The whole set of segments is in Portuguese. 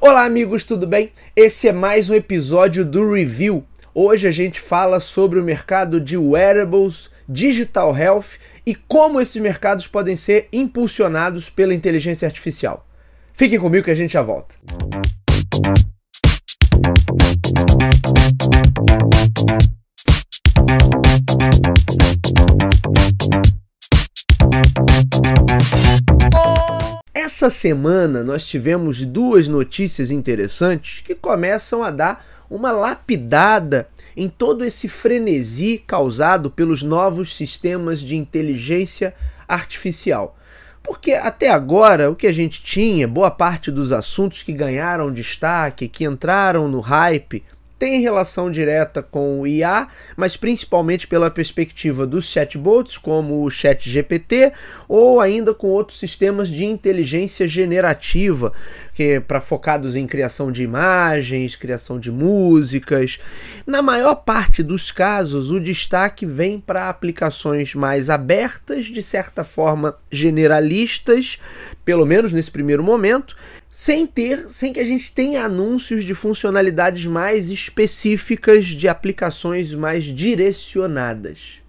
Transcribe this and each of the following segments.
Olá, amigos, tudo bem? Esse é mais um episódio do Review. Hoje a gente fala sobre o mercado de wearables, digital health e como esses mercados podem ser impulsionados pela inteligência artificial. Fiquem comigo que a gente já volta. Essa semana nós tivemos duas notícias interessantes que começam a dar uma lapidada em todo esse frenesi causado pelos novos sistemas de inteligência artificial. Porque até agora o que a gente tinha, boa parte dos assuntos que ganharam destaque, que entraram no hype, tem relação direta com o IA, mas principalmente pela perspectiva dos chatbots, como o ChatGPT, ou ainda com outros sistemas de inteligência generativa, que para focados em criação de imagens, criação de músicas. Na maior parte dos casos, o destaque vem para aplicações mais abertas, de certa forma generalistas, pelo menos nesse primeiro momento, sem ter, sem que a gente tenha anúncios de funcionalidades mais específicas de aplicações mais direcionadas.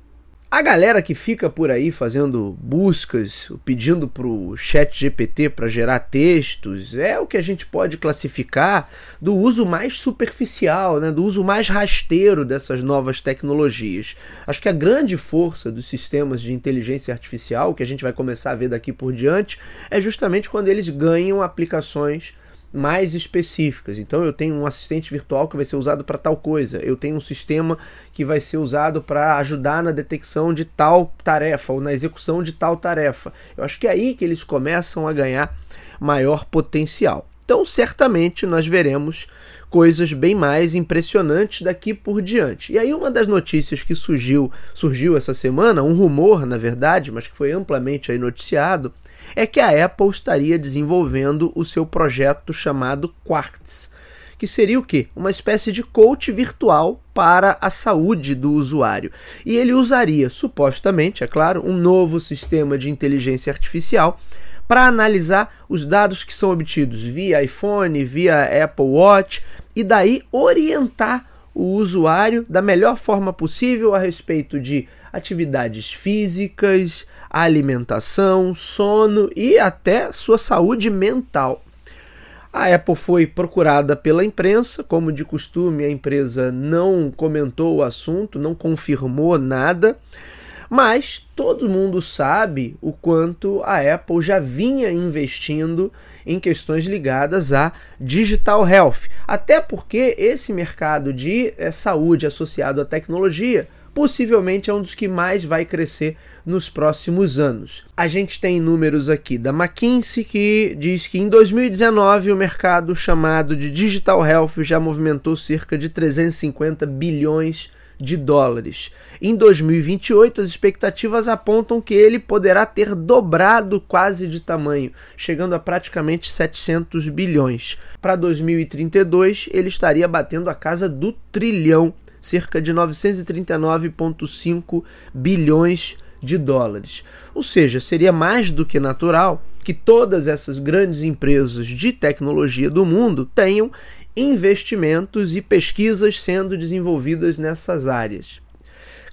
A galera que fica por aí fazendo buscas, pedindo para o chat GPT para gerar textos, é o que a gente pode classificar do uso mais superficial, né, do uso mais rasteiro dessas novas tecnologias. Acho que a grande força dos sistemas de inteligência artificial, que a gente vai começar a ver daqui por diante, é justamente quando eles ganham aplicações mais específicas. Então eu tenho um assistente virtual que vai ser usado para tal coisa, eu tenho um sistema que vai ser usado para ajudar na detecção de tal tarefa ou na execução de tal tarefa. Eu acho que é aí que eles começam a ganhar maior potencial. Então, certamente nós veremos coisas bem mais impressionantes daqui por diante. E aí uma das notícias que surgiu, surgiu essa semana, um rumor, na verdade, mas que foi amplamente noticiado, é que a Apple estaria desenvolvendo o seu projeto chamado Quartz, que seria o quê? Uma espécie de coach virtual para a saúde do usuário. E ele usaria, supostamente, é claro, um novo sistema de inteligência artificial para analisar os dados que são obtidos via iPhone, via Apple Watch e daí orientar o usuário da melhor forma possível a respeito de atividades físicas, alimentação, sono e até sua saúde mental. A Apple foi procurada pela imprensa, como de costume, a empresa não comentou o assunto, não confirmou nada, mas todo mundo sabe o quanto a Apple já vinha investindo em questões ligadas a digital health. Até porque esse mercado de é, saúde associado à tecnologia possivelmente é um dos que mais vai crescer nos próximos anos. A gente tem números aqui da McKinsey que diz que em 2019 o mercado chamado de Digital Health já movimentou cerca de 350 bilhões de dólares. Em 2028, as expectativas apontam que ele poderá ter dobrado quase de tamanho, chegando a praticamente 700 bilhões. Para 2032, ele estaria batendo a casa do trilhão cerca de 939,5 bilhões de dólares. Ou seja, seria mais do que natural que todas essas grandes empresas de tecnologia do mundo tenham investimentos e pesquisas sendo desenvolvidas nessas áreas.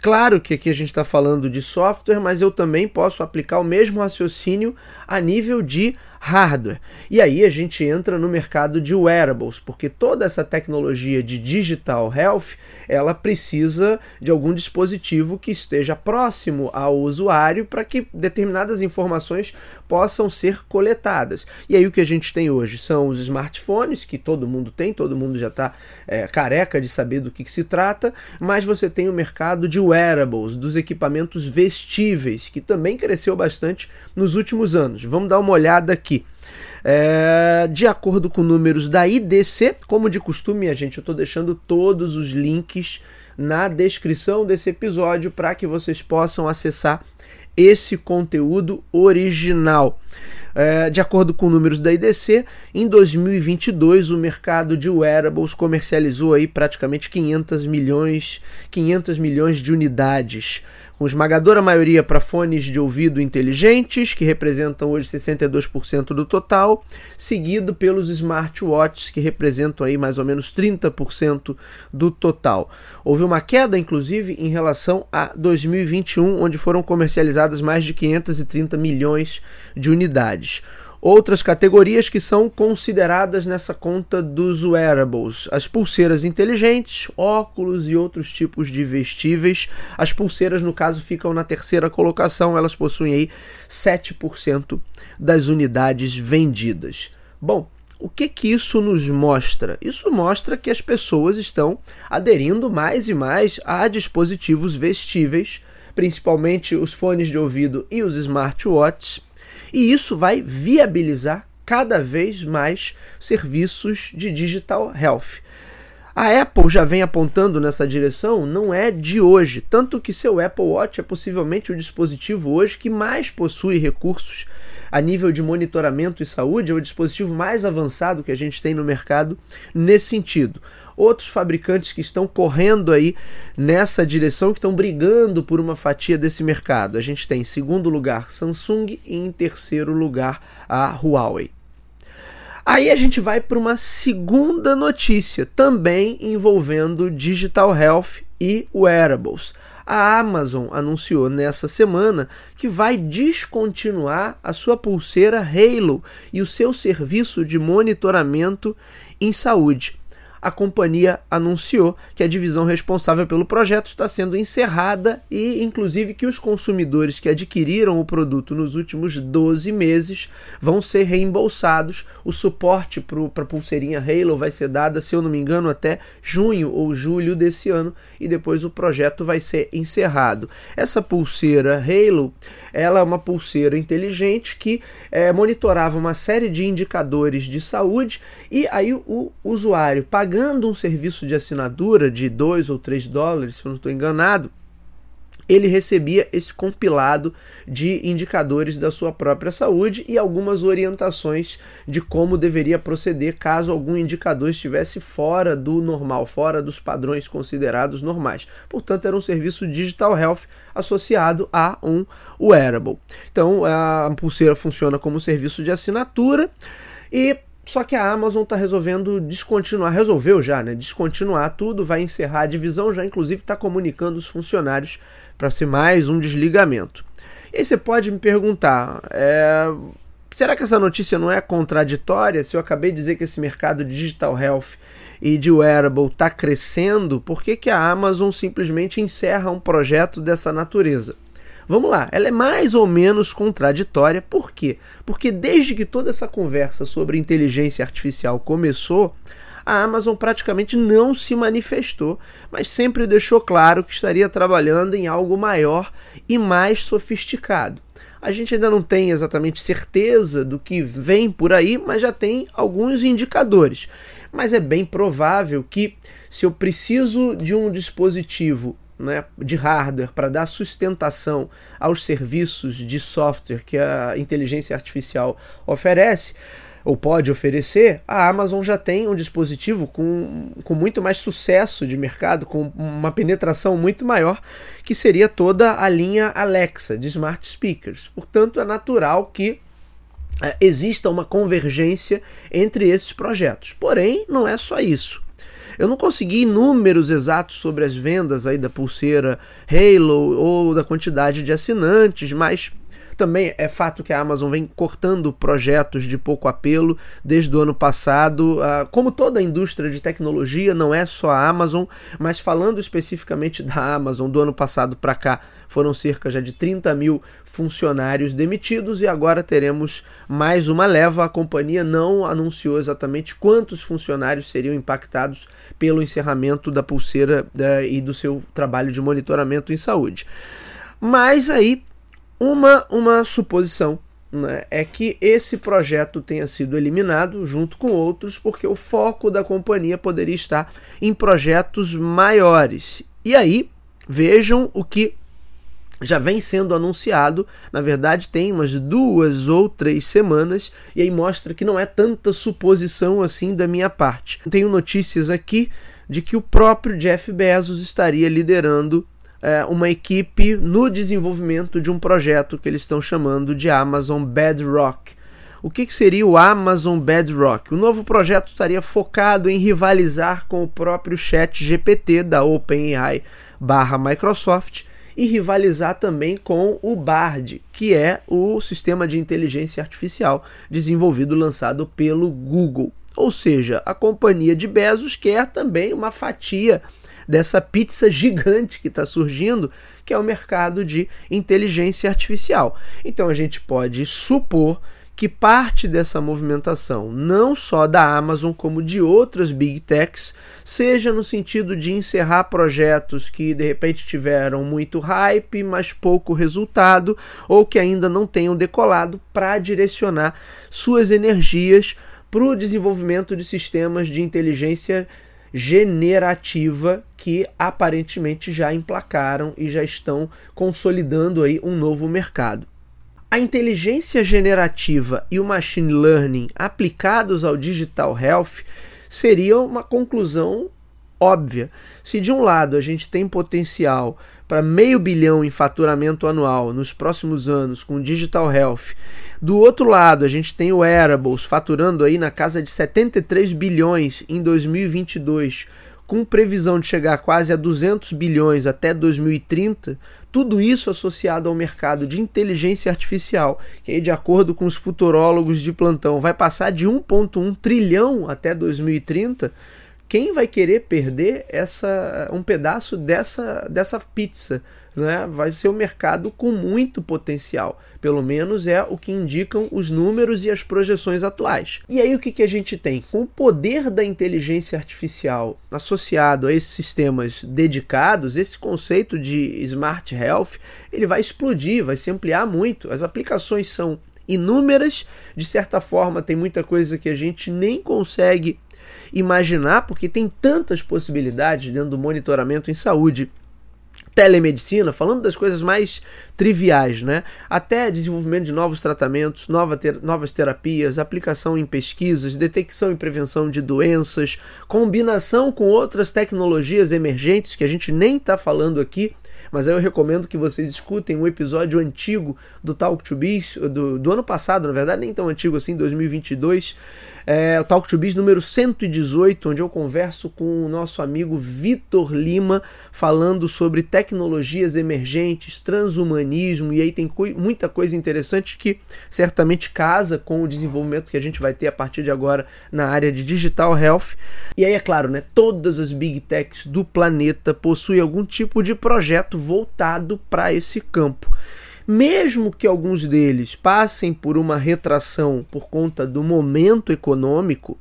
Claro que aqui a gente está falando de software, mas eu também posso aplicar o mesmo raciocínio a nível de hardware. E aí a gente entra no mercado de wearables, porque toda essa tecnologia de digital health, ela precisa de algum dispositivo que esteja próximo ao usuário para que determinadas informações possam ser coletadas. E aí o que a gente tem hoje são os smartphones, que todo mundo tem, todo mundo já está é, careca de saber do que, que se trata, mas você tem o mercado de wearables, dos equipamentos vestíveis, que também cresceu bastante nos últimos anos. Vamos dar uma olhada aqui aqui. É, de acordo com números da IDC, como de costume, a gente, eu estou deixando todos os links na descrição desse episódio para que vocês possam acessar esse conteúdo original. É, de acordo com números da IDC, em 2022 o mercado de wearables comercializou aí praticamente 500 milhões, 500 milhões de unidades, com esmagadora maioria para fones de ouvido inteligentes, que representam hoje 62% do total, seguido pelos smartwatches, que representam aí mais ou menos 30% do total. Houve uma queda, inclusive, em relação a 2021, onde foram comercializadas mais de 530 milhões de unidades outras categorias que são consideradas nessa conta dos wearables: as pulseiras inteligentes, óculos e outros tipos de vestíveis. As pulseiras, no caso, ficam na terceira colocação, elas possuem aí 7% das unidades vendidas. Bom, o que que isso nos mostra? Isso mostra que as pessoas estão aderindo mais e mais a dispositivos vestíveis, principalmente os fones de ouvido e os smartwatches e isso vai viabilizar cada vez mais serviços de digital health. A Apple já vem apontando nessa direção, não é de hoje, tanto que seu Apple Watch é possivelmente o dispositivo hoje que mais possui recursos a nível de monitoramento e saúde, é o dispositivo mais avançado que a gente tem no mercado nesse sentido outros fabricantes que estão correndo aí nessa direção, que estão brigando por uma fatia desse mercado. A gente tem em segundo lugar Samsung e em terceiro lugar a Huawei. Aí a gente vai para uma segunda notícia, também envolvendo digital health e wearables. A Amazon anunciou nessa semana que vai descontinuar a sua pulseira Halo e o seu serviço de monitoramento em saúde a companhia anunciou que a divisão responsável pelo projeto está sendo encerrada e, inclusive, que os consumidores que adquiriram o produto nos últimos 12 meses vão ser reembolsados. O suporte para a pulseirinha Halo vai ser dada, se eu não me engano, até junho ou julho desse ano e depois o projeto vai ser encerrado. Essa pulseira Halo ela é uma pulseira inteligente que é, monitorava uma série de indicadores de saúde e aí o usuário paga pagando um serviço de assinatura de 2 ou 3 dólares, se eu não estou enganado, ele recebia esse compilado de indicadores da sua própria saúde e algumas orientações de como deveria proceder caso algum indicador estivesse fora do normal, fora dos padrões considerados normais. Portanto, era um serviço digital health associado a um wearable. Então, a pulseira funciona como serviço de assinatura e só que a Amazon está resolvendo descontinuar, resolveu já, né? Descontinuar tudo, vai encerrar a divisão, já inclusive está comunicando os funcionários para ser mais um desligamento. E aí você pode me perguntar, é, será que essa notícia não é contraditória? Se eu acabei de dizer que esse mercado de digital health e de wearable está crescendo, por que, que a Amazon simplesmente encerra um projeto dessa natureza? Vamos lá, ela é mais ou menos contraditória, por quê? Porque desde que toda essa conversa sobre inteligência artificial começou, a Amazon praticamente não se manifestou, mas sempre deixou claro que estaria trabalhando em algo maior e mais sofisticado. A gente ainda não tem exatamente certeza do que vem por aí, mas já tem alguns indicadores. Mas é bem provável que, se eu preciso de um dispositivo né, de hardware para dar sustentação aos serviços de software que a inteligência artificial oferece ou pode oferecer, a Amazon já tem um dispositivo com, com muito mais sucesso de mercado, com uma penetração muito maior, que seria toda a linha Alexa de smart speakers. Portanto, é natural que é, exista uma convergência entre esses projetos. Porém, não é só isso. Eu não consegui números exatos sobre as vendas aí da pulseira Halo ou da quantidade de assinantes, mas também é fato que a Amazon vem cortando projetos de pouco apelo desde o ano passado. Ah, como toda a indústria de tecnologia, não é só a Amazon, mas falando especificamente da Amazon, do ano passado para cá foram cerca já de 30 mil funcionários demitidos e agora teremos mais uma leva. A companhia não anunciou exatamente quantos funcionários seriam impactados pelo encerramento da pulseira uh, e do seu trabalho de monitoramento em saúde. Mas aí uma, uma suposição né, é que esse projeto tenha sido eliminado junto com outros, porque o foco da companhia poderia estar em projetos maiores. E aí, vejam o que já vem sendo anunciado, na verdade tem umas duas ou três semanas, e aí mostra que não é tanta suposição assim da minha parte. Tenho notícias aqui de que o próprio Jeff Bezos estaria liderando é, uma equipe no desenvolvimento de um projeto que eles estão chamando de Amazon Bedrock. O que, que seria o Amazon Bedrock? O novo projeto estaria focado em rivalizar com o próprio Chat GPT da OpenAI barra Microsoft e rivalizar também com o Bard, que é o sistema de inteligência artificial desenvolvido lançado pelo Google. Ou seja, a companhia de Bezos quer também uma fatia dessa pizza gigante que está surgindo, que é o mercado de inteligência artificial. Então a gente pode supor que parte dessa movimentação, não só da Amazon, como de outras big techs, seja no sentido de encerrar projetos que de repente tiveram muito hype, mas pouco resultado, ou que ainda não tenham decolado, para direcionar suas energias para o desenvolvimento de sistemas de inteligência generativa que aparentemente já emplacaram e já estão consolidando aí um novo mercado. A inteligência generativa e o machine learning aplicados ao digital health seria uma conclusão óbvia. Se de um lado a gente tem potencial para meio bilhão em faturamento anual nos próximos anos com digital health, do outro lado a gente tem o wearables faturando aí na casa de 73 bilhões em 2022 com previsão de chegar quase a 200 bilhões até 2030, tudo isso associado ao mercado de inteligência artificial, que aí, de acordo com os futurólogos de plantão, vai passar de 1,1 trilhão até 2030, quem vai querer perder essa um pedaço dessa, dessa pizza? Né? Vai ser um mercado com muito potencial. Pelo menos é o que indicam os números e as projeções atuais. E aí o que, que a gente tem? Com o poder da inteligência artificial associado a esses sistemas dedicados, esse conceito de smart health, ele vai explodir, vai se ampliar muito. As aplicações são inúmeras, de certa forma tem muita coisa que a gente nem consegue imaginar, porque tem tantas possibilidades dentro do monitoramento em saúde telemedicina, falando das coisas mais triviais, né? Até desenvolvimento de novos tratamentos, nova ter novas terapias, aplicação em pesquisas, detecção e prevenção de doenças, combinação com outras tecnologias emergentes que a gente nem está falando aqui, mas eu recomendo que vocês escutem um episódio antigo do Talk to Biz, do, do ano passado, na verdade, nem tão antigo assim, 2022, é, o Talk to Biz número 118, onde eu converso com o nosso amigo Vitor Lima, falando sobre tecnologias emergentes, transhumanismo, e aí tem muita coisa interessante que certamente casa com o desenvolvimento que a gente vai ter a partir de agora na área de digital health. E aí, é claro, né, todas as big techs do planeta possuem algum tipo de projeto voltado para esse campo mesmo que alguns deles passem por uma retração por conta do momento econômico,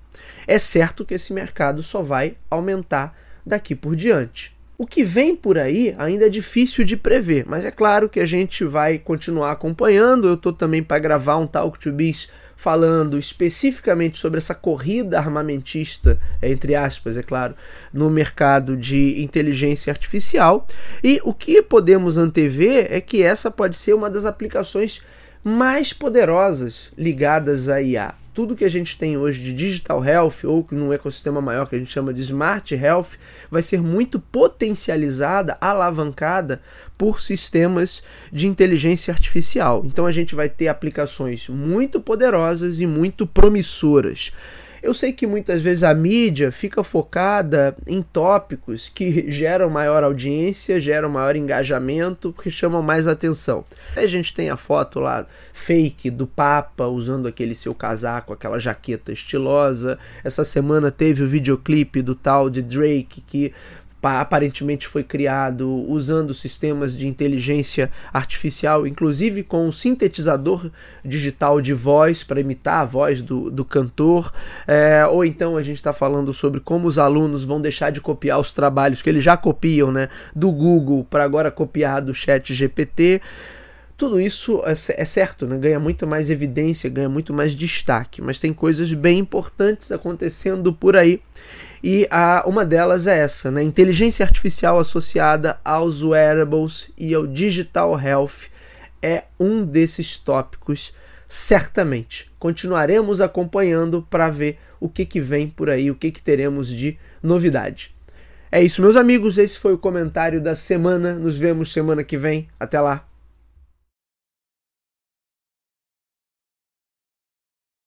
é certo que esse mercado só vai aumentar daqui por diante. O que vem por aí ainda é difícil de prever, mas é claro que a gente vai continuar acompanhando. Eu estou também para gravar um Talk to Biz falando especificamente sobre essa corrida armamentista, entre aspas, é claro, no mercado de inteligência artificial. E o que podemos antever é que essa pode ser uma das aplicações mais poderosas ligadas à IA tudo que a gente tem hoje de digital health ou num ecossistema maior que a gente chama de smart health vai ser muito potencializada, alavancada por sistemas de inteligência artificial. Então a gente vai ter aplicações muito poderosas e muito promissoras. Eu sei que muitas vezes a mídia fica focada em tópicos que geram maior audiência, geram maior engajamento, porque chamam mais atenção. A gente tem a foto lá fake do Papa usando aquele seu casaco, aquela jaqueta estilosa. Essa semana teve o videoclipe do tal de Drake que aparentemente foi criado usando sistemas de inteligência artificial, inclusive com um sintetizador digital de voz para imitar a voz do, do cantor. É, ou então a gente está falando sobre como os alunos vão deixar de copiar os trabalhos que eles já copiam né, do Google para agora copiar do Chat GPT tudo isso é, é certo, né? ganha muito mais evidência, ganha muito mais destaque, mas tem coisas bem importantes acontecendo por aí. E a, uma delas é essa, né? Inteligência artificial associada aos wearables e ao digital health é um desses tópicos, certamente. Continuaremos acompanhando para ver o que, que vem por aí, o que, que teremos de novidade. É isso, meus amigos. Esse foi o comentário da semana. Nos vemos semana que vem. Até lá.